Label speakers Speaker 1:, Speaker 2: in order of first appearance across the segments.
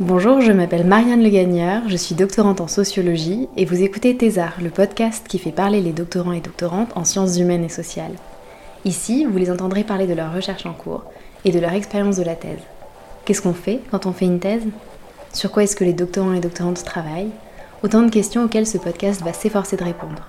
Speaker 1: Bonjour, je m'appelle Marianne Le Gagneur, je suis doctorante en sociologie et vous écoutez Thésard, le podcast qui fait parler les doctorants et doctorantes en sciences humaines et sociales. Ici, vous les entendrez parler de leur recherche en cours et de leur expérience de la thèse. Qu'est-ce qu'on fait quand on fait une thèse? Sur quoi est-ce que les doctorants et doctorantes travaillent? Autant de questions auxquelles ce podcast va s'efforcer de répondre.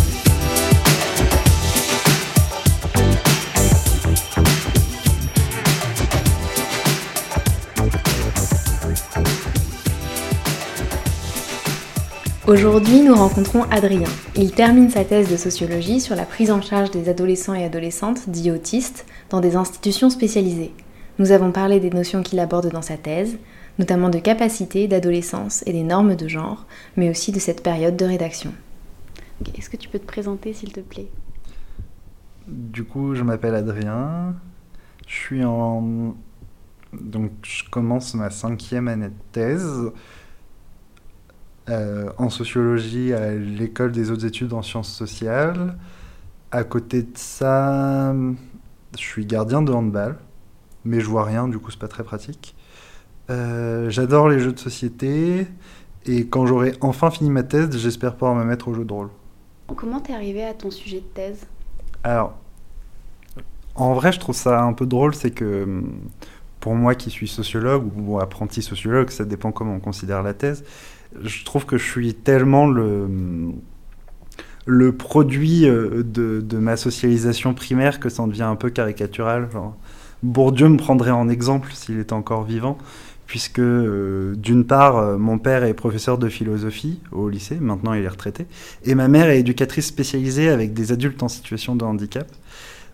Speaker 1: Aujourd'hui, nous rencontrons Adrien. Il termine sa thèse de sociologie sur la prise en charge des adolescents et adolescentes dits autistes dans des institutions spécialisées. Nous avons parlé des notions qu'il aborde dans sa thèse, notamment de capacité, d'adolescence et des normes de genre, mais aussi de cette période de rédaction. Est-ce que tu peux te présenter s'il te plaît?
Speaker 2: Du coup, je m'appelle Adrien. Je suis en. Donc, je commence ma cinquième année de thèse euh, en sociologie à l'école des hautes études en sciences sociales. À côté de ça, je suis gardien de handball, mais je vois rien, du coup, c'est pas très pratique. Euh, J'adore les jeux de société. Et quand j'aurai enfin fini ma thèse, j'espère pouvoir me mettre au jeu de rôle.
Speaker 1: Comment t'es arrivé à ton sujet de thèse?
Speaker 2: Alors, en vrai, je trouve ça un peu drôle, c'est que hum, pour moi qui suis sociologue ou apprenti sociologue, ça dépend comment on considère la thèse, je trouve que je suis tellement le, le produit euh, de, de ma socialisation primaire que ça en devient un peu caricatural. Bourdieu me prendrait en exemple s'il était encore vivant, puisque euh, d'une part, euh, mon père est professeur de philosophie au lycée, maintenant il est retraité, et ma mère est éducatrice spécialisée avec des adultes en situation de handicap.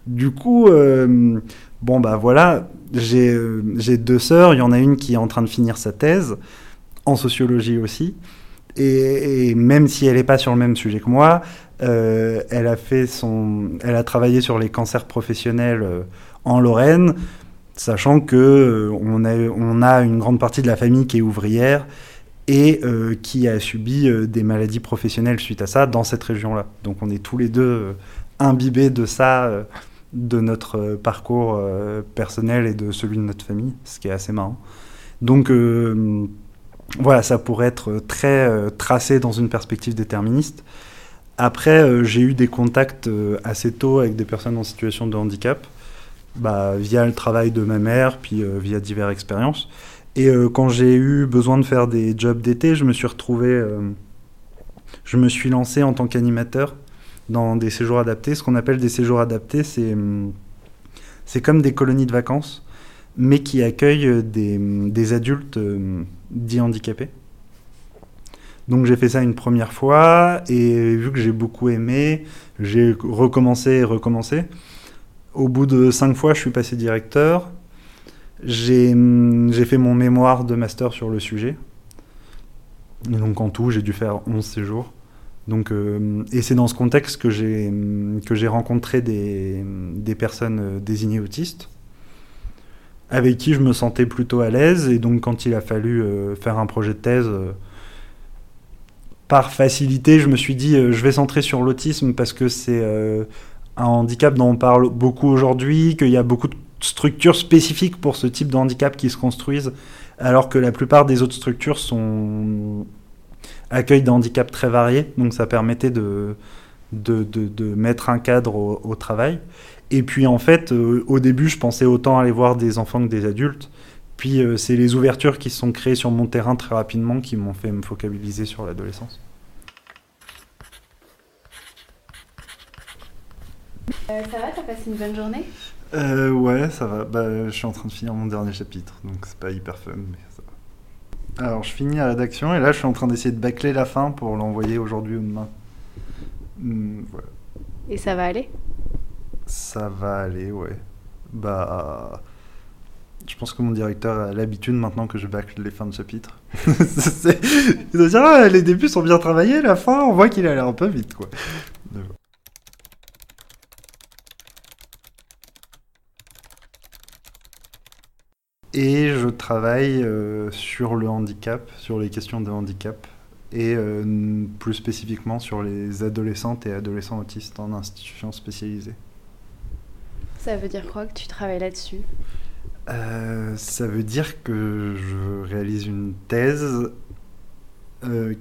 Speaker 2: Du coup, euh, bon bah voilà, j'ai euh, j'ai deux sœurs, il y en a une qui est en train de finir sa thèse, en sociologie aussi, et, même si elle n'est pas sur le même sujet que moi, euh, elle a fait son, elle a travaillé sur les cancers professionnels en Lorraine, sachant que on a, on a une grande partie de la famille qui est ouvrière et qui a subi des maladies professionnelles suite à ça dans cette région-là. Donc on est tous les deux imbibés de ça, de notre euh, parcours euh, personnel et de celui de notre famille, ce qui est assez marrant. Donc euh, voilà, ça pourrait être très tracé dans une perspective déterministe. Après, j'ai eu des contacts assez tôt avec des personnes en situation de handicap, bah, via le travail de ma mère, puis via diverses expériences. Et quand j'ai eu besoin de faire des jobs d'été, je me suis retrouvé, je me suis lancé en tant qu'animateur dans des séjours adaptés. Ce qu'on appelle des séjours adaptés, c'est hum, c'est comme des colonies de vacances, mais qui accueillent des, des adultes euh, dits handicapés. Donc j'ai fait ça une première fois et vu que j'ai beaucoup aimé, j'ai recommencé et recommencé. Au bout de cinq fois, je suis passé directeur. J'ai hum, j'ai fait mon mémoire de master sur le sujet. Et donc en tout, j'ai dû faire 11 séjours. Donc, euh, et c'est dans ce contexte que j'ai que j'ai rencontré des, des personnes euh, désignées autistes, avec qui je me sentais plutôt à l'aise. Et donc quand il a fallu euh, faire un projet de thèse, par facilité, je me suis dit je vais centrer sur l'autisme parce que c'est un handicap dont on parle beaucoup aujourd'hui, qu'il y a beaucoup de structures spécifiques pour ce type de handicap qui se construisent, alors que la plupart des autres structures sont accueillent des handicaps très variés, donc ça permettait de, de, de, de mettre un cadre au, au travail. Et puis en fait, euh, au début, je pensais autant aller voir des enfants que des adultes. Puis euh, c'est les ouvertures qui se sont créées sur mon terrain très rapidement qui m'ont fait me focaliser sur l'adolescence.
Speaker 1: Euh, ça va, t'as passé une bonne journée?
Speaker 2: Euh, ouais, ça va. Bah, je suis en train de finir mon dernier chapitre, donc c'est pas hyper fun, mais. Alors, je finis la rédaction et là, je suis en train d'essayer de bâcler la fin pour l'envoyer aujourd'hui ou demain. Hmm, voilà.
Speaker 1: Et ça va aller?
Speaker 2: Ça va aller, ouais. bah, je pense que mon directeur a l'habitude maintenant que je bâcle les fins de chapitre. Il doit dire ah, les débuts sont bien travaillés, la fin on voit qu'il a l'air un peu vite quoi. Mais bon. Et je travaille euh, sur le handicap, sur les questions de handicap, et euh, plus spécifiquement sur les adolescentes et adolescents autistes en institutions spécialisées.
Speaker 1: Ça veut dire quoi que tu travailles là-dessus?
Speaker 2: Euh, ça veut dire que je réalise une thèse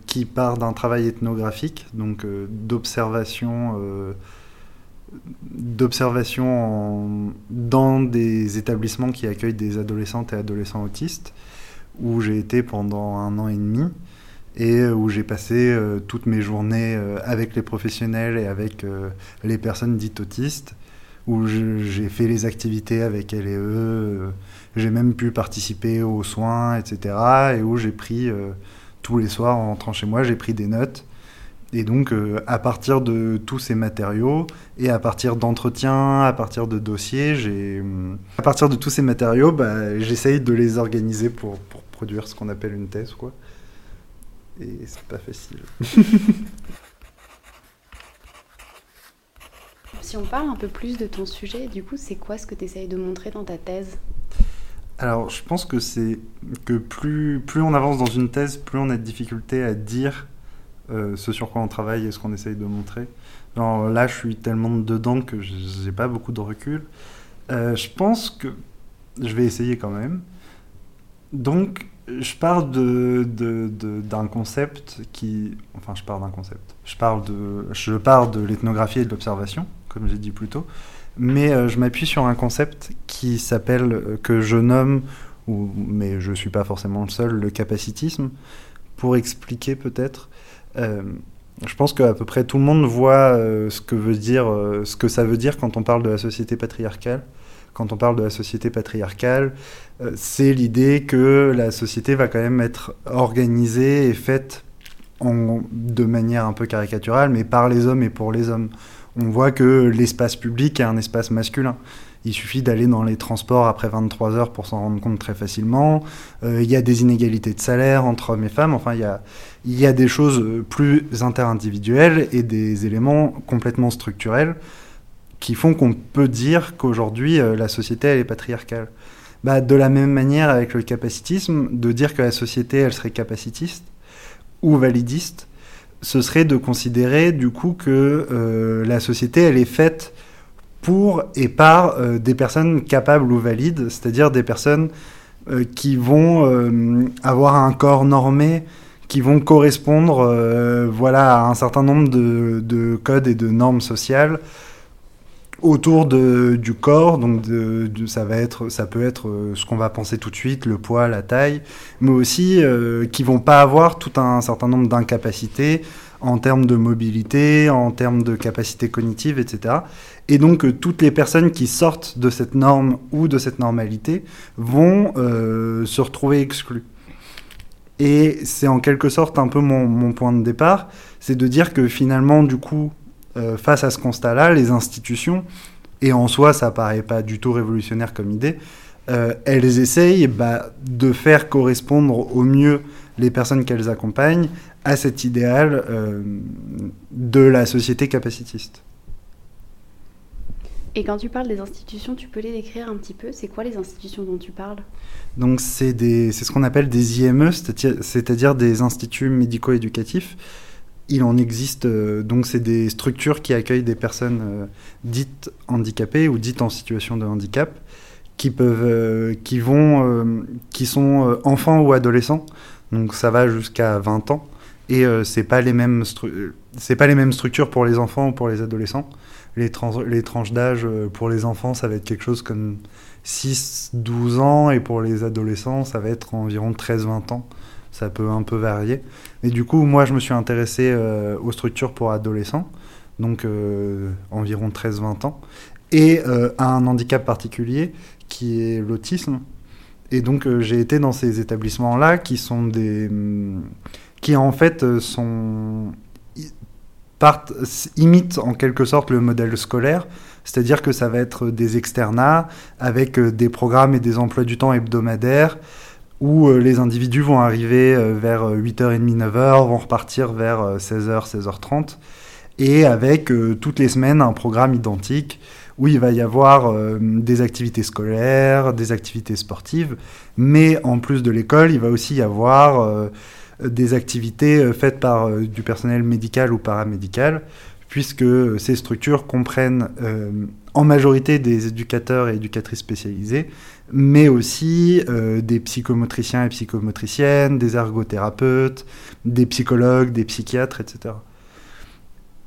Speaker 2: qui part d'un travail ethnographique, donc d'observation, d'observation dans des établissements qui accueillent des adolescentes et adolescents autistes, où j'ai été pendant un an et demi et où j'ai passé euh, toutes mes journées euh, avec les professionnels et avec euh, les personnes dites autistes où j'ai fait les activités avec elles et eux, euh, j'ai même pu participer aux soins, etc. Et où j'ai pris, euh, tous les soirs en rentrant chez moi, j'ai pris des notes. Et donc, euh, à partir de tous ces matériaux, et à partir d'entretiens, à partir de dossiers, j'ai, hum, à partir de tous ces matériaux, bah, j'essaye de les organiser pour, pour produire ce qu'on appelle une thèse, quoi. Et c'est pas facile.
Speaker 1: Si on parle un peu plus de ton sujet, du coup, c'est quoi ce que tu essayes de montrer dans ta thèse?
Speaker 2: Alors, je pense que c'est que plus, plus on avance dans une thèse, plus on a de difficultés à dire euh, ce sur quoi on travaille et ce qu'on essaye de montrer. Là, je suis tellement dedans que j'ai pas beaucoup de recul. Euh, je pense que je vais essayer quand même. Donc, je de- d'un concept qui... Enfin, je parle d'un concept. Je parle de, je pars de l'ethnographie et de l'observation, comme j'ai dit plus tôt. Mais euh, je m'appuie sur un concept qui s'appelle, que je nomme, mais je ne suis pas forcément le seul, le capacitisme, pour expliquer peut-être. Euh, je pense qu'à peu près tout le monde voit euh, ce que veut dire, euh, ce que ça veut dire quand on parle de la société patriarcale. Quand on parle de la société patriarcale, c'est l'idée que la société va quand même être organisée et faite de manière un peu caricaturale, mais par les hommes et pour les hommes. On voit que l'espace public est un espace masculin. Il suffit d'aller dans les transports après 23 heures pour s'en rendre compte très facilement. Euh, il y a des inégalités de salaire entre hommes et femmes. Enfin, il y a, y a des choses euh, plus interindividuelles et des éléments complètement structurels qui font qu'on peut dire qu'aujourd'hui, euh, la société, elle est patriarcale. Bah, de la même manière avec le capacitisme, de dire que la société, elle serait capacitiste ou validiste, ce serait de considérer du coup que la société, elle est faite pour et par euh, des personnes capables ou valides, c'est-à-dire des personnes euh, qui vont euh, avoir un corps normé, qui vont correspondre voilà, à un certain nombre de, de codes et de normes sociales autour du corps. Donc ça, va être, ça peut être ce qu'on va penser tout de suite, le poids, la taille, mais aussi qui vont pas avoir tout un certain nombre d'incapacités en termes de mobilité, en termes de capacité cognitive, etc. Et donc euh, toutes les personnes qui sortent de cette norme ou de cette normalité vont euh, se retrouver exclues. Et c'est en quelque sorte un peu mon, point de départ, c'est de dire que finalement, du coup, euh, face à ce constat-là, les institutions, et en soi ça paraît pas du tout révolutionnaire comme idée, elles essayent bah, de faire correspondre au mieux les personnes qu'elles accompagnent à cet idéal euh, de la société capacitiste.
Speaker 1: Et quand tu parles des institutions, tu peux les décrire un petit peu? C'est quoi les institutions dont tu parles?
Speaker 2: Donc c'est ce qu'on appelle des IME, c'est-à-dire c'est-à-dire des instituts médico-éducatifs. Il en existe, euh, donc c'est des structures qui accueillent des personnes euh, dites handicapées ou dites en situation de handicap, qui peuvent, euh, qui vont, euh, qui sont euh, enfants ou adolescents. Donc ça va jusqu'à 20 ans. Et c'est pas les mêmes, c'est pas les mêmes structures pour les enfants ou pour les adolescents. Les, trans- les tranches d'âge pour les enfants, ça va être quelque chose comme 6-12 ans et pour les adolescents, ça va être environ 13-20 ans. Ça peut un peu varier. Et du coup, moi, je me suis intéressé aux structures pour adolescents, donc euh, environ 13-20 ans, et euh, à un handicap particulier qui est l'autisme. Et donc, euh, j'ai été dans ces établissements-là qui sont des. hum, qui en fait euh, sont. imitent en quelque sorte le modèle scolaire, C'est-à-dire que ça va être des externats avec des programmes et des emplois du temps hebdomadaires où les individus vont arriver vers 8h30, 9h, vont repartir vers 16h, 16h30, et avec toutes les semaines un programme identique où il va y avoir euh, des activités scolaires, des activités sportives, mais en plus de l'école, il va aussi y avoir euh, des activités euh, faites par du personnel médical ou paramédical, puisque ces structures comprennent en majorité des éducateurs et éducatrices spécialisés, mais aussi des psychomotriciens et psychomotriciennes, des ergothérapeutes, des psychologues, des psychiatres, etc.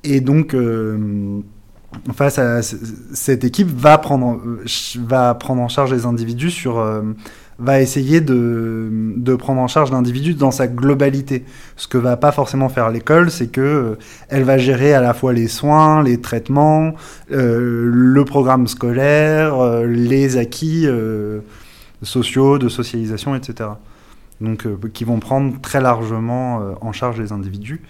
Speaker 2: Et donc, face à cette équipe va prendre, va prendre en charge les individus sur, euh, va essayer de, de, prendre en charge l'individu dans sa globalité. Ce que va pas forcément faire l'école, c'est que euh, elle va gérer à la fois les soins, les traitements, euh, le programme scolaire, les acquis sociaux, de socialisation, etc. Donc, qui vont prendre très largement en charge les individus.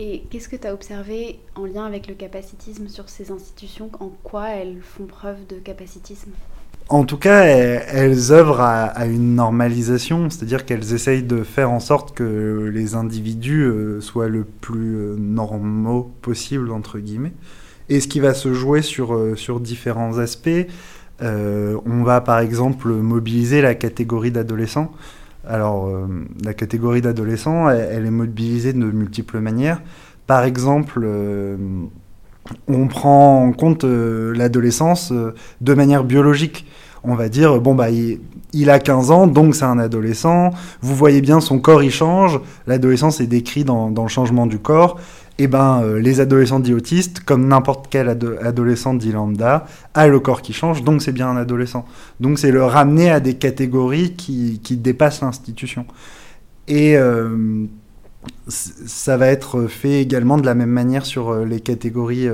Speaker 1: Et qu'est-ce que tu as observé en lien avec le capacitisme sur ces institutions? En quoi elles font preuve de capacitisme?
Speaker 2: En tout cas, elles, œuvrent à, une normalisation, c'est-à-dire qu'elles essayent de faire en sorte que les individus euh, soient le plus euh, normaux possible, entre guillemets. Et ce qui va se jouer sur, euh, sur différents aspects, on va par exemple mobiliser la catégorie d'adolescents. Alors, euh, la catégorie d'adolescents, elle, est mobilisée de multiples manières. Par exemple, euh, on prend en compte euh, l'adolescence de manière biologique. On va dire, bon, bah, il, a 15 ans, donc c'est un adolescent. Vous voyez bien, son corps, il change. L'adolescence est décrite dans, le changement du corps eh ben, euh, les adolescents dits autistes, comme n'importe quel adolescent dit lambda, a le corps qui change, donc c'est bien un adolescent. Donc c'est le ramener à des catégories qui, qui dépassent l'institution. Et euh, ça va être fait également de la même manière sur euh, les catégories,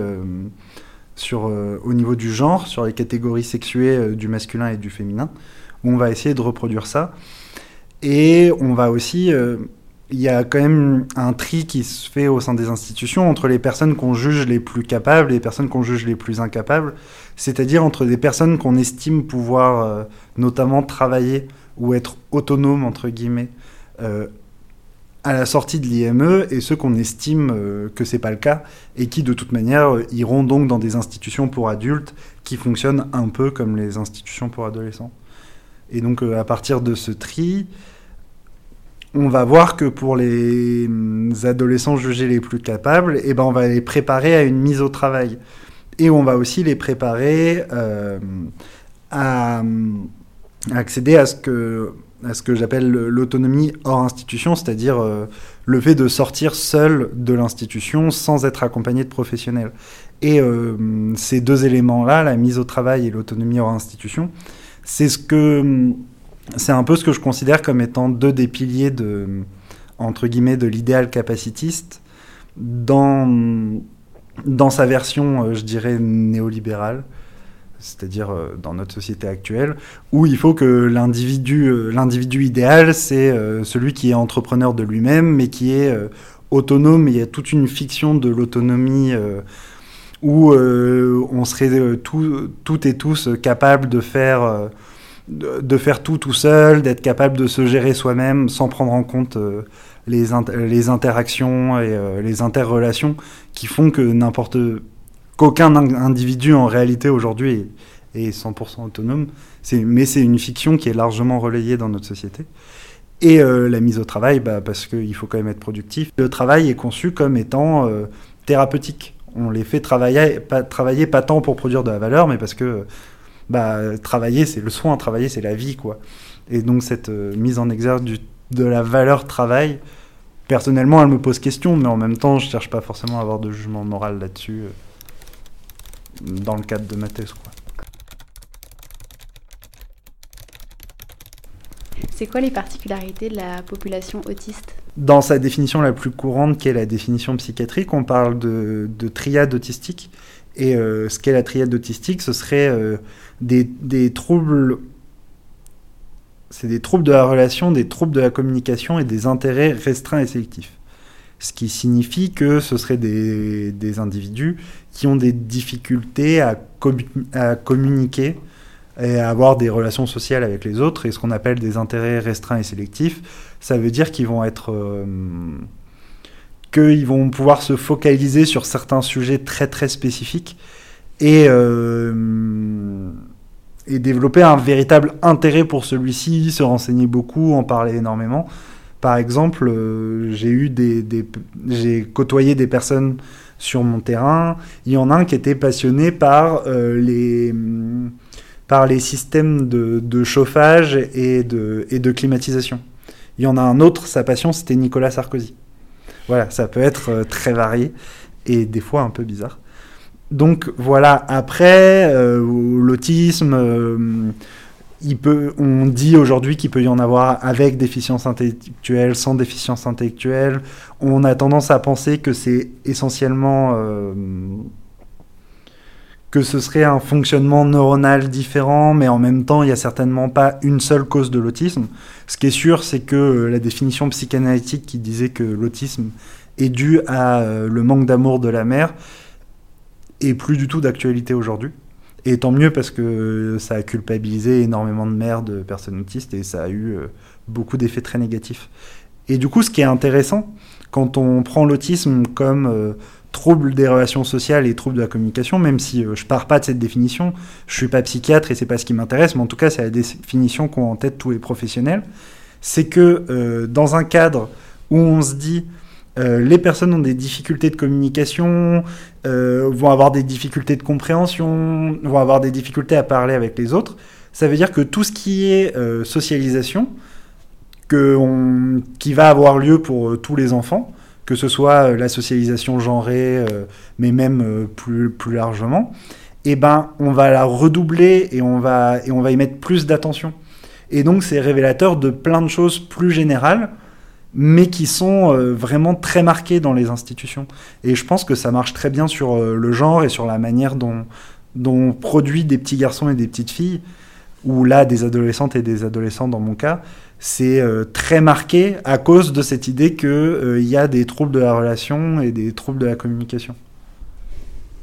Speaker 2: sur, au niveau du genre, sur les catégories sexuées du masculin et du féminin, où on va essayer de reproduire ça. Et on va aussi il y a quand même un tri qui se fait au sein des institutions entre les personnes qu'on juge les plus capables et les personnes qu'on juge les plus incapables, c'est-à-dire entre des personnes qu'on estime pouvoir euh, notamment travailler ou être autonomes, entre guillemets, euh, à la sortie de l'IME et ceux qu'on estime euh, que c'est pas le cas et qui de toute manière iront donc dans des institutions pour adultes qui fonctionnent un peu comme les institutions pour adolescents. Et donc à partir de ce tri, on va voir que pour les hum, adolescents jugés les plus capables, eh ben on va les préparer à une mise au travail. Et on va aussi les préparer euh, à, accéder à ce que, j'appelle l'autonomie hors institution, c'est-à-dire euh, le fait de sortir seul de l'institution sans être accompagné de professionnels. Et euh, ces deux éléments-là, la mise au travail et l'autonomie hors institution, c'est ce que hum, c'est un peu ce que je considère comme étant deux des piliers de, entre guillemets, de l'idéal capacitiste dans, dans sa version, euh, je dirais, néolibérale, c'est-à-dire euh, dans notre société actuelle, où il faut que l'individu, euh, l'individu idéal, c'est celui qui est entrepreneur de lui-même, mais qui est autonome. Il y a toute une fiction de l'autonomie où on serait tout, toutes et tous capables de faire de, faire tout tout seul, d'être capable de se gérer soi-même sans prendre en compte euh, les, les interactions et euh, les interrelations qui font que n'importe qu'aucun individu en réalité aujourd'hui est, 100% autonome. Mais c'est une fiction qui est largement relayée dans notre société. Et euh, la mise au travail, bah, parce qu'il faut quand même être productif. Le travail est conçu comme étant thérapeutique. On les fait travailler travailler pas tant pour produire de la valeur, mais parce que bah, travailler, c'est le soin, travailler, c'est la vie, quoi. Et donc, cette euh, mise en exergue de la valeur travail, personnellement, elle me pose question, mais en même temps, je cherche pas forcément à avoir de jugement moral là-dessus euh, dans le cadre de ma thèse, quoi.
Speaker 1: C'est quoi les particularités de la population autiste?
Speaker 2: Dans sa définition la plus courante, qui est la définition psychiatrique, on parle de, de triade autistique. Et euh, ce qu'est la triade autistique, ce serait des, troubles c'est des troubles de la relation, des troubles de la communication et des intérêts restreints et sélectifs. Ce qui signifie que ce seraient des, des individus qui ont des difficultés à, à communiquer et à avoir des relations sociales avec les autres, et ce qu'on appelle des intérêts restreints et sélectifs, ça veut dire qu'ils vont être... Euh, qu'ils vont pouvoir se focaliser sur certains sujets très très spécifiques et, euh, et développer un véritable intérêt pour celui-ci, se renseigner beaucoup, en parler énormément. Par exemple, euh, j'ai eu des, des j'ai côtoyé des personnes sur mon terrain. Il y en a un qui était passionné par euh, les par les systèmes de, de chauffage et de, et de climatisation. Il y en a un autre, sa passion, c'était Nicolas Sarkozy. Voilà, ça peut être euh, très varié et des fois un peu bizarre. Donc voilà, après, euh, l'autisme, euh, on dit aujourd'hui qu'il peut y en avoir avec déficience intellectuelle, sans déficience intellectuelle. On a tendance à penser que c'est essentiellement que ce serait un fonctionnement neuronal différent, mais en même temps, il n'y a certainement pas une seule cause de l'autisme. Ce qui est sûr, c'est que euh, la définition psychanalytique qui disait que l'autisme est dû à euh, le manque d'amour de la mère est plus du tout d'actualité aujourd'hui. Et tant mieux parce que ça a culpabilisé énormément de mères de personnes autistes et ça a eu euh, beaucoup d'effets très négatifs. Et du coup, ce qui est intéressant, quand on prend l'autisme comme troubles des relations sociales et troubles de la communication, même si euh, je pars pas de cette définition, je suis pas psychiatre et c'est pas ce qui m'intéresse, mais en tout cas c'est la définition qu'ont en tête tous les professionnels, c'est que euh, dans un cadre où on se dit euh, les personnes ont des difficultés de communication, vont avoir des difficultés de compréhension, vont avoir des difficultés à parler avec les autres, ça veut dire que tout ce qui est socialisation, que qui va avoir lieu pour tous les enfants, que ce soit euh, la socialisation genrée, euh, mais même euh, plus, plus largement, eh ben, on va la redoubler et on va, et on va y mettre plus d'attention. Et donc, c'est révélateur de plein de choses plus générales, mais qui sont vraiment très marquées dans les institutions. Et je pense que ça marche très bien sur le genre et sur la manière dont, dont on produit des petits garçons et des petites filles, ou là, des adolescentes et des adolescents dans mon cas, c'est euh, très marqué à cause de cette idée qu'il euh, y a des troubles de la relation et des troubles de la communication.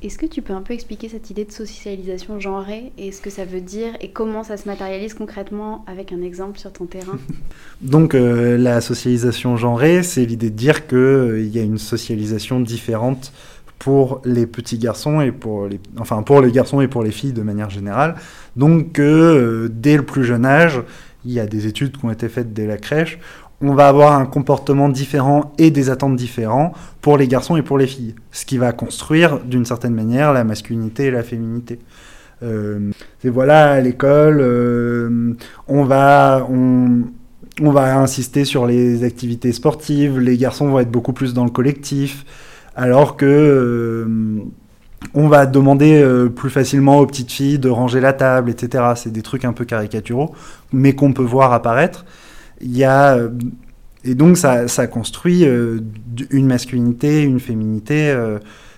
Speaker 1: Est-ce que tu peux un peu expliquer cette idée de socialisation genrée et ce que ça veut dire et comment ça se matérialise concrètement avec un exemple sur ton terrain?
Speaker 2: Donc euh, la socialisation genrée, c'est l'idée de dire qu'il y a une socialisation différente pour les petits garçons et pour les, enfin pour les garçons et pour les filles de manière générale. Donc dès le plus jeune âge, il y a des études qui ont été faites dès la crèche, on va avoir un comportement différent et des attentes différents pour les garçons et pour les filles, ce qui va construire d'une certaine manière la masculinité et la féminité. Euh, et voilà, à l'école, euh, on, va, on, va insister sur les activités sportives, les garçons vont être beaucoup plus dans le collectif, alors que... Euh, on va demander euh, plus facilement aux petites filles de ranger la table, etc. C'est des trucs un peu caricaturaux, mais qu'on peut voir apparaître. Il y a, euh, et donc ça, construit euh, une masculinité, une féminité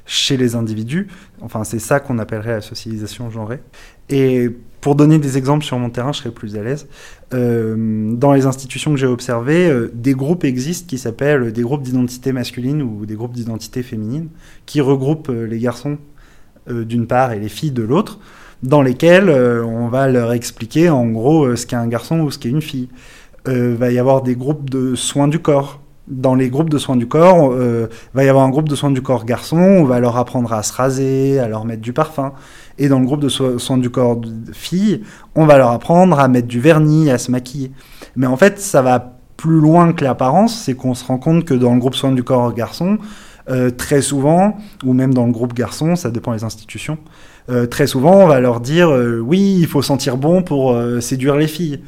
Speaker 2: chez les individus. Enfin, c'est ça qu'on appellerait la socialisation genrée. Et pour donner des exemples sur mon terrain, je serais plus à l'aise. dans les institutions que j'ai observées, des groupes existent qui s'appellent des groupes d'identité masculine ou des groupes d'identité féminine, qui regroupent les garçons d'une part et les filles de l'autre, dans lesquelles euh, on va leur expliquer en gros euh, ce qu'est un garçon ou ce qu'est une fille. Il va y avoir des groupes de soins du corps. Dans les groupes de soins du corps, il va y avoir un groupe de soins du corps garçon, on va leur apprendre à se raser, à leur mettre du parfum. Et dans le groupe de soins du corps filles, on va leur apprendre à mettre du vernis, à se maquiller. Mais en fait, ça va plus loin que l'apparence, c'est qu'on se rend compte que dans le groupe soins du corps garçon, euh, très souvent, ou même dans le groupe garçon, ça dépend des institutions, euh, très souvent on va leur dire euh, oui, il faut sentir bon pour séduire les filles.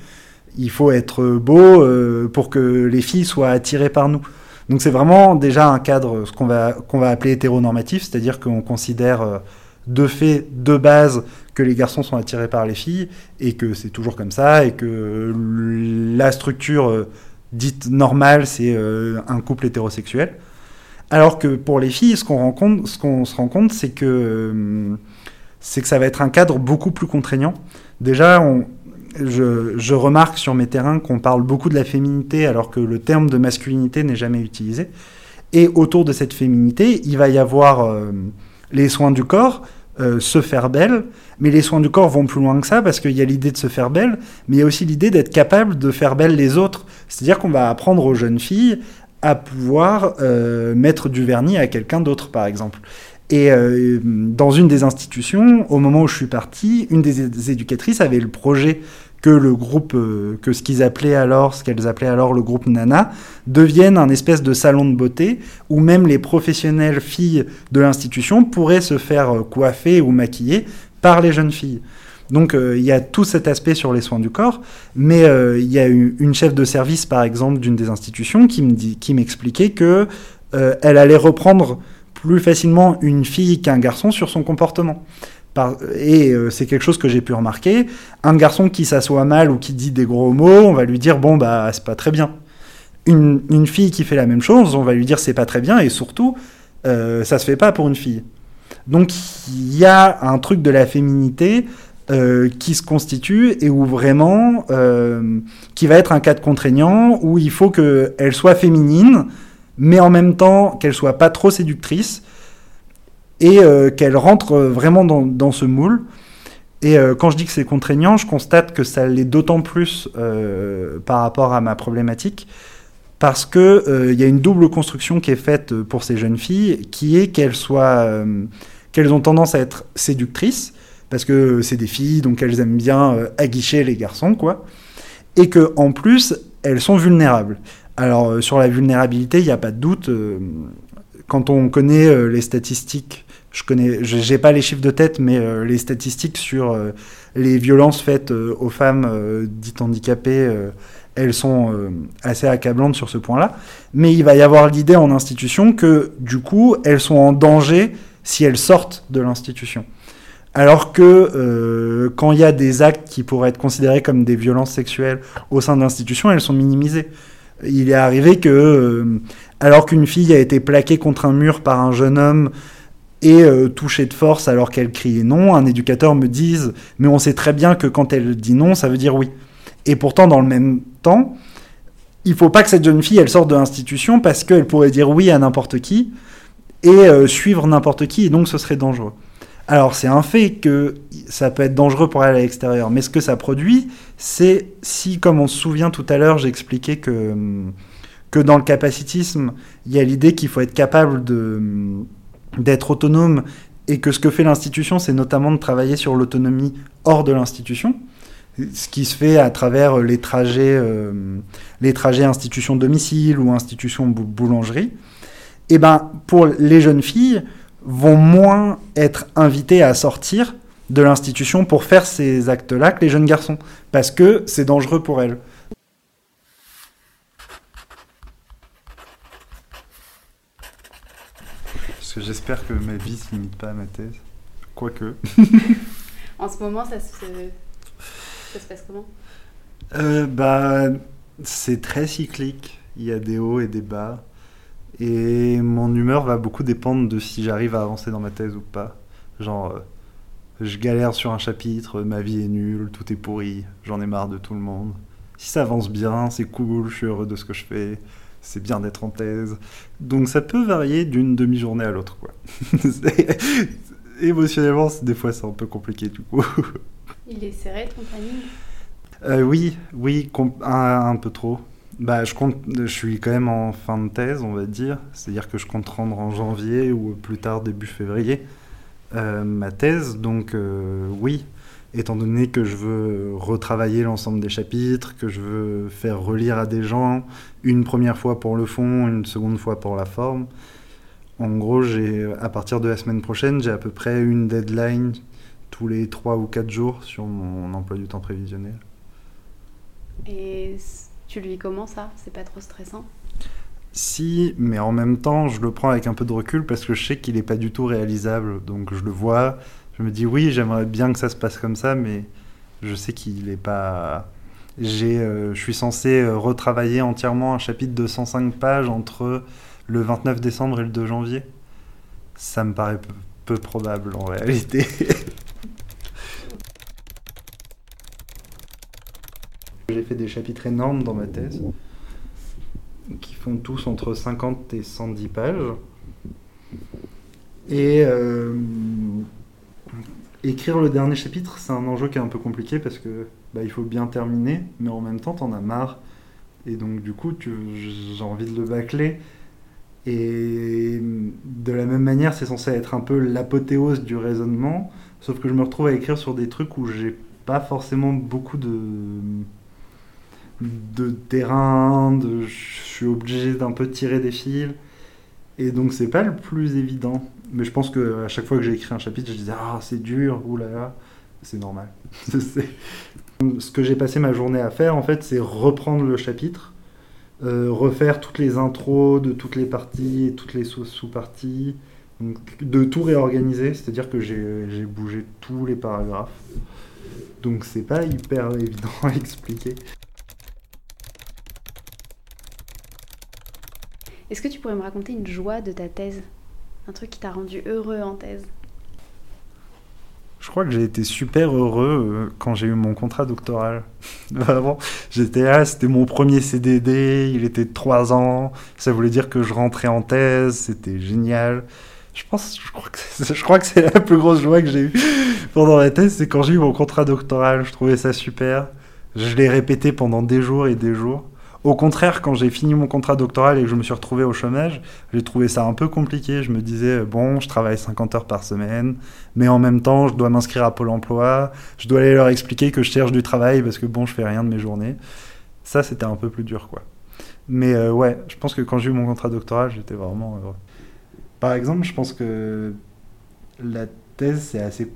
Speaker 2: Il faut être beau pour que les filles soient attirées par nous. Donc c'est vraiment déjà un cadre, ce qu'on va, qu'on va appeler hétéronormatif, c'est-à-dire qu'on considère de fait, de base, que les garçons sont attirés par les filles, et que c'est toujours comme ça, et que la structure dite normale, c'est un couple hétérosexuel. Alors que pour les filles, ce qu'on se rend compte, c'est que euh, c'est que ça va être un cadre beaucoup plus contraignant. Déjà, je, remarque sur mes terrains qu'on parle beaucoup de la féminité alors que le terme de masculinité n'est jamais utilisé. Et autour de cette féminité, il va y avoir euh, les soins du corps, euh, se faire belle, mais les soins du corps vont plus loin que ça parce qu'il y a l'idée de se faire belle, mais il y a aussi l'idée d'être capable de faire belle les autres. C'est-à-dire qu'on va apprendre aux jeunes filles à pouvoir euh, mettre du vernis à quelqu'un d'autre, par exemple. Et euh, dans une des institutions, au moment où je suis parti, une des éducatrices avait le projet que le groupe, euh, que ce qu'ils appelaient alors, ce qu'elles appelaient alors le groupe Nana, devienne un espèce de salon de beauté où même les professionnelles filles de l'institution pourraient se faire coiffer ou maquiller par les jeunes filles. Donc il y a tout cet aspect sur les soins du corps, mais il y a eu une chef de service par exemple d'une des institutions qui me dit, qui m'expliquait que elle allait reprendre plus facilement une fille qu'un garçon sur son comportement. et euh, c'est quelque chose que j'ai pu remarquer. Un garçon qui s'assoit mal ou qui dit des gros mots, on va lui dire bon bah c'est pas très bien. Une, fille qui fait la même chose, on va lui dire c'est pas très bien et surtout euh, ça se fait pas pour une fille. Donc il y a un truc de la féminité euh, qui se constitue et où vraiment qui va être un cadre contraignant où il faut qu'elle soit féminine mais en même temps qu'elle soit pas trop séductrice et euh, qu'elle rentre vraiment dans, ce moule. Et euh, quand je dis que c'est contraignant, je constate que ça l'est d'autant plus euh, par rapport à ma problématique, parce qu'il il y a une double construction qui est faite pour ces jeunes filles, qui est qu'elles soient, qu'elles ont tendance à être séductrices, parce que c'est des filles, donc elles aiment bien aguicher les garçons, quoi, et que en plus elles sont vulnérables. Alors, euh, sur la vulnérabilité, il n'y a pas de doute. Euh, quand on connaît euh, les statistiques, je connais, j'ai pas les chiffres de tête, mais les statistiques sur les violences faites aux femmes dites handicapées, elles sont assez accablantes sur ce point-là. Mais il va y avoir l'idée en institution que, du coup, elles sont en danger si elles sortent de l'institution. Alors que quand il y a des actes qui pourraient être considérés comme des violences sexuelles au sein de l'institution, elles sont minimisées. Il est arrivé que, euh, alors qu'une fille a été plaquée contre un mur par un jeune homme et euh, touchée de force alors qu'elle criait non, un éducateur me dise Mais on sait très bien que quand elle dit non, ça veut dire oui. Et pourtant, dans le même temps, il faut pas que cette jeune fille elle sorte de l'institution parce qu'elle pourrait dire oui à n'importe qui et euh, suivre n'importe qui, et donc ce serait dangereux. Alors c'est un fait que ça peut être dangereux pour elle à l'extérieur, mais ce que ça produit, c'est si, comme on se souvient tout à l'heure, j'ai expliqué que, que dans le capacitisme, il y a l'idée qu'il faut être capable d'être autonome et que ce que fait l'institution, c'est notamment de travailler sur l'autonomie hors de l'institution, ce qui se fait à travers les trajets, euh, institution domicile ou institution boulangerie. Et eh ben pour les jeunes filles, vont moins être invités à sortir de l'institution pour faire ces actes-là que les jeunes garçons, parce que c'est dangereux pour elles. Parce que j'espère que ma vie ne limite pas à ma thèse. Quoique.
Speaker 1: en ce moment, ça se, ça se passe comment?
Speaker 2: Euh, bah, C'est très cyclique. Il y a des hauts et des bas. Et mon humeur va beaucoup dépendre de si j'arrive à avancer dans ma thèse ou pas. Genre, euh, je galère sur un chapitre, ma vie est nulle, tout est pourri, j'en ai marre de tout le monde. Si ça avance bien, c'est cool, je suis heureux de ce que je fais, c'est bien d'être en thèse. Donc ça peut varier d'une demi-journée à l'autre, quoi. Émotionnellement, des fois c'est un peu compliqué du coup.
Speaker 1: Il est serré ton planning?
Speaker 2: Euh, Oui, oui, un peu trop. Bah, je compte, je suis quand même en fin de thèse, on va dire. C'est-à-dire que je compte rendre en janvier ou plus tard début février euh, ma thèse. Donc euh, oui, étant donné que je veux retravailler l'ensemble des chapitres, que je veux faire relire à des gens une première fois pour le fond, une seconde fois pour la forme. En gros, j'ai à partir de la semaine prochaine, j'ai à peu près une deadline tous les 3 ou 4 jours sur mon emploi du temps prévisionnel.
Speaker 1: Et tu lui comment ça C'est pas trop stressant
Speaker 2: Si, mais en même temps, je le prends avec un peu de recul parce que je sais qu'il n'est pas du tout réalisable. Donc je le vois, je me dis oui, j'aimerais bien que ça se passe comme ça, mais je sais qu'il n'est pas. J'ai, euh, je suis censé euh, retravailler entièrement un chapitre de 105 pages entre le 29 décembre et le 2 janvier. Ça me paraît peu probable en réalité. fait des chapitres énormes dans ma thèse qu'il font tous entre 50 et 110 pages. Et euh, écrire le dernier chapitre, c'est un enjeu qui est un peu compliqué parce que bah, il faut bien terminer, mais en même temps, t'en as marre. Et donc, du coup, j'ai envie de le bâcler. Et de la même manière, c'est censé être un peu l'apothéose du raisonnement, sauf que je me retrouve à écrire sur des trucs où j'ai pas forcément beaucoup de de terrain, je suis obligé d'un peu tirer des fils, et donc c'est pas le plus évident. Mais je pense que à chaque fois que j'ai écrit un chapitre, je disais ah c'est dur, oulala, c'est normal. Ce que j'ai passé ma journée à faire, en fait, c'est reprendre le chapitre, euh, refaire toutes les intros de toutes les parties et toutes les sous- sous-parties, de tout réorganiser, c'est-à-dire que j'ai bougé tous les paragraphes. Donc c'est pas hyper évident à expliquer.
Speaker 1: Est-ce que tu pourrais me raconter une joie de ta thèse? Un truc qui t'a rendu heureux en thèse?
Speaker 2: Je crois que j'ai été super heureux euh, quand j'ai eu mon contrat doctoral. Vraiment, j'étais là, c'était mon premier CDD, il était de 3 ans, ça voulait dire que je rentrais en thèse, c'était génial. Je pense, je crois que je crois que c'est la plus grosse joie que j'ai eue pendant la thèse, c'est quand j'ai eu mon contrat doctoral. Je trouvais ça super. Je l'ai répété pendant des jours et des jours. Au contraire, quand j'ai fini mon contrat doctoral et que je me suis retrouvé au chômage, j'ai trouvé ça un peu compliqué. Je me disais, bon, je travaille 50 heures par semaine, mais en même temps, je dois m'inscrire à Pôle emploi, je dois aller leur expliquer que je cherche du travail parce que bon, je fais rien de mes journées. Ça, c'était un peu plus dur, quoi. Mais euh, ouais, je pense que quand j'ai eu mon contrat doctoral, j'étais vraiment heureux. Par exemple, je pense que la thèse, c'est assez.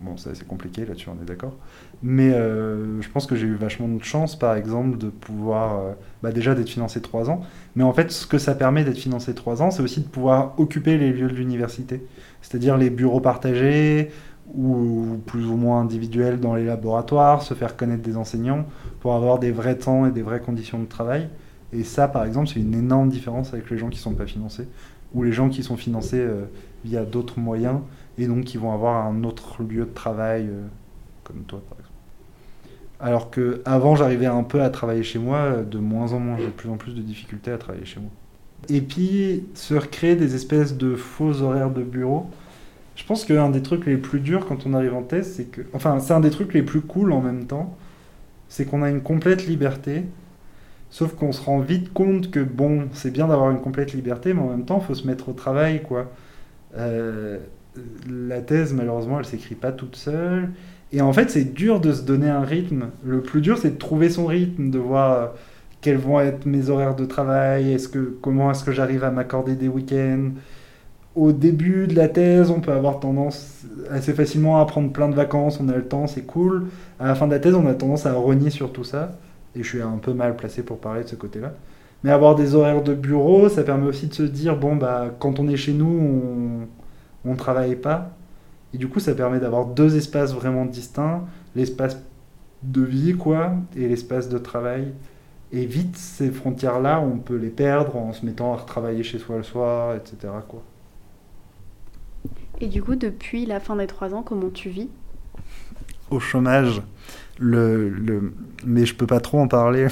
Speaker 2: Bon, c'est assez compliqué là-dessus, on est d'accord. Mais euh, je pense que j'ai eu vachement de chance, par exemple, de pouvoir. euh, bah, déjà d'être financé 3 ans. Mais en fait, ce que ça permet d'être financé 3 ans, c'est aussi de pouvoir occuper les lieux de l'université. C'est-à-dire les bureaux partagés, ou plus ou moins individuels dans les laboratoires, se faire connaître des enseignants, pour avoir des vrais temps et des vraies conditions de travail. Et ça, par exemple, c'est une énorme différence avec les gens qui ne sont pas financés, ou les gens qui sont financés euh, via d'autres moyens, et donc qui vont avoir un autre lieu de travail, euh, comme toi, par exemple. Alors que avant, j'arrivais un peu à travailler chez moi, euh, de moins en moins, j'ai de plus en plus de difficultés à travailler chez moi. Et puis, se recréer des espèces de faux horaires de bureau. Je pense qu'un des trucs les plus durs quand on arrive en thèse, c'est que. Enfin, c'est un des trucs les plus cool en même temps, c'est qu'on a une complète liberté. Sauf qu'on se rend vite compte que, bon, c'est bien d'avoir une complète liberté, mais en même temps, il faut se mettre au travail, quoi. Euh, la thèse, malheureusement, elle s'écrit pas toute seule. Et en fait, c'est dur de se donner un rythme. Le plus dur, c'est de trouver son rythme, de voir euh, quels vont être mes horaires de travail, est-ce que, comment est-ce que j'arrive à m'accorder des week-ends. Au début de la thèse, on peut avoir tendance assez facilement à prendre plein de vacances, on a le temps, c'est cool. À la fin de la thèse, on a tendance à renier sur tout ça. Et je suis un peu mal placé pour parler de ce côté-là. Mais avoir des horaires de bureau, ça permet aussi de se dire, bon, bah, quand on est chez nous, on ne travaille pas. Et du coup, ça permet d'avoir deux espaces vraiment distincts, l'espace de vie, quoi, et l'espace de travail. Et vite, ces frontières-là, on peut les perdre en se mettant à retravailler chez soi le soir, etc. Quoi.
Speaker 1: Et du coup, depuis la fin des trois ans, comment tu vis?
Speaker 2: Au chômage, le, le... mais je peux pas trop en parler.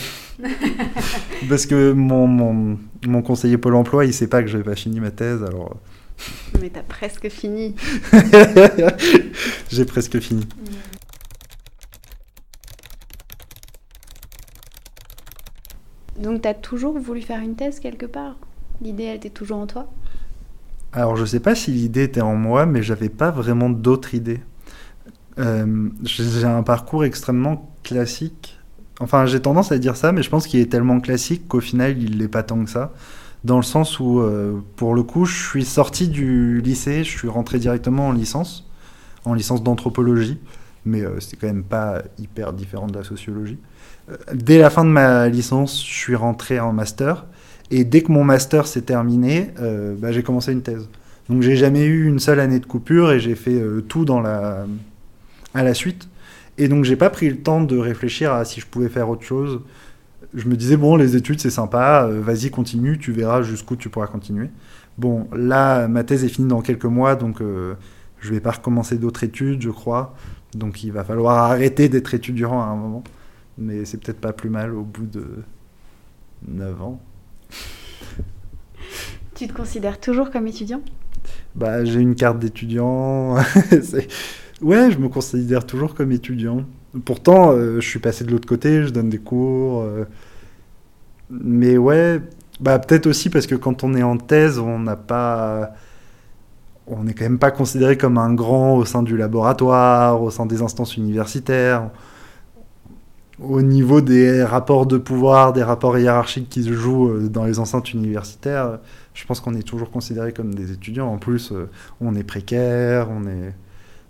Speaker 2: Parce que mon, mon, mon conseiller Pôle emploi, il sait pas que j'ai pas fini ma thèse, alors
Speaker 1: Mais t'as presque fini.
Speaker 2: j'ai presque fini.
Speaker 1: Donc t'as toujours voulu faire une thèse quelque part? L'idée, elle était toujours en toi?
Speaker 2: Alors, je sais pas si l'idée était en moi, mais j'avais pas vraiment d'autres idées. Euh, j'ai un parcours extrêmement classique. Enfin, j'ai tendance à dire ça, mais je pense qu'il est tellement classique qu'au final, il l'est pas tant que ça. Dans le sens où, euh, pour le coup, je suis sorti du lycée, je suis rentré directement en licence, en licence d'anthropologie, mais euh, c'est quand même pas hyper différent de la sociologie. Euh, dès la fin de ma licence, je suis rentré en master, et dès que mon master s'est terminé, euh, bah, j'ai commencé une thèse. Donc j'ai jamais eu une seule année de coupure et j'ai fait tout dans la... à la suite. Et donc j'ai pas pris le temps de réfléchir à si je pouvais faire autre chose. Je me disais, bon, les études c'est sympa, euh, vas-y, continue, tu verras jusqu'où tu pourras continuer. Bon, là, ma thèse est finie dans quelques mois, donc euh, je vais pas recommencer d'autres études, je crois. Donc il va falloir arrêter d'être étudiant à un moment. Mais c'est peut-être pas plus mal au bout de 9 ans.
Speaker 1: Tu te considères toujours comme étudiant?
Speaker 2: Bah, j'ai une carte d'étudiant. Ouais, je me considère toujours comme étudiant. Pourtant, euh, je suis passé de l'autre côté, je donne des cours. euh, Mais ouais, bah peut-être aussi parce que quand on est en thèse, on n'a pas. On n'est quand même pas considéré comme un grand au sein du laboratoire, au sein des instances universitaires. Au niveau des rapports de pouvoir, des rapports hiérarchiques qui se jouent euh, dans les enceintes universitaires, je pense qu'on est toujours considéré comme des étudiants. En plus, on est précaire, on est.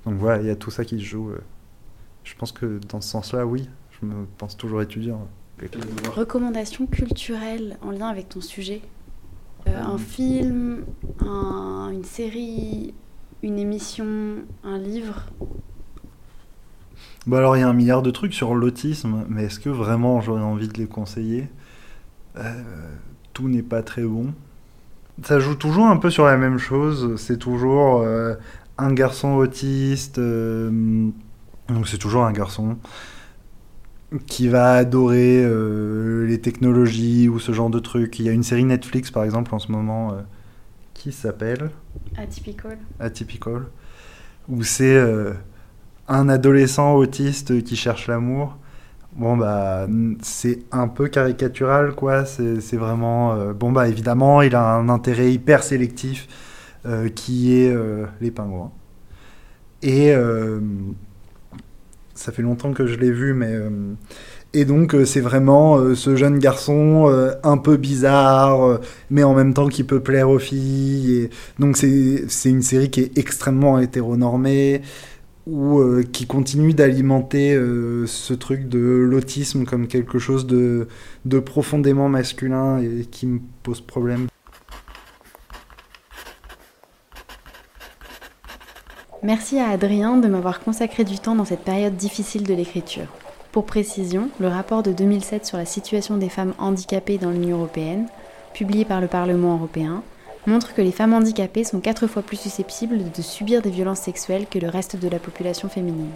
Speaker 2: Donc voilà, il y a tout ça qui se joue. euh. Je pense que dans ce sens-là, oui, je me pense toujours étudiant.
Speaker 1: Recommandations culturelles en lien avec ton sujet Euh, Un film, un- une série, une émission, un livre?
Speaker 2: Bon, alors il y a un milliard de trucs sur l'autisme, mais est-ce que vraiment j'aurais envie de les conseiller? Euh, Tout n'est pas très bon. Ça joue toujours un peu sur la même chose. C'est toujours euh, un garçon autiste. euh, donc c'est toujours un garçon qui va adorer euh, les technologies ou ce genre de trucs. Il y a une série Netflix par exemple en ce moment euh, qui s'appelle
Speaker 1: Atypical.
Speaker 2: Atypical, où c'est euh, un adolescent autiste qui cherche l'amour. Bon, bah, c'est un peu caricatural, quoi. C'est vraiment. euh, bon, bah, évidemment, il a un intérêt hyper sélectif qui est euh, les pingouins. Et. euh, ça fait longtemps que je l'ai vu, mais. euh, et donc, euh, c'est vraiment euh, ce jeune garçon euh, un peu bizarre, euh, mais en même temps qui peut plaire aux filles. Et, donc c'est une série qui est extrêmement hétéronormée ou euh, qui continue d'alimenter euh, ce truc de l'autisme comme quelque chose de, de profondément masculin et qui me pose problème.
Speaker 1: Merci à Adrien de m'avoir consacré du temps dans cette période difficile de l'écriture. Pour précision, le rapport de 2007 sur la situation des femmes handicapées dans l'Union européenne, publié par le Parlement européen, montre que les femmes handicapées sont quatre fois plus susceptibles de subir des violences sexuelles que le reste de la population féminine.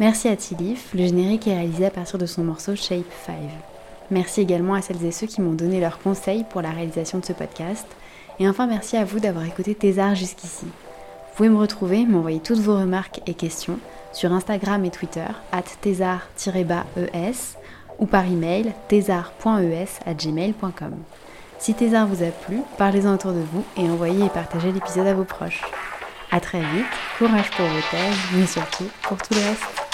Speaker 1: Merci à Tilif, le générique est réalisé à partir de son morceau Shape 5. Merci également à celles et ceux qui m'ont donné leurs conseils pour la réalisation de ce podcast. Et enfin, merci à vous d'avoir écouté Thésard jusqu'ici. Vous pouvez me retrouver, m'envoyer toutes vos remarques et questions sur Instagram et Twitter, at thésard-es, ou par email, thésard.es@gmail.com. Si Thésard vous a plu, parlez-en autour de vous et envoyez et partagez l'épisode à vos proches. A très vite, courage pour vos thèses, mais surtout pour tout le reste.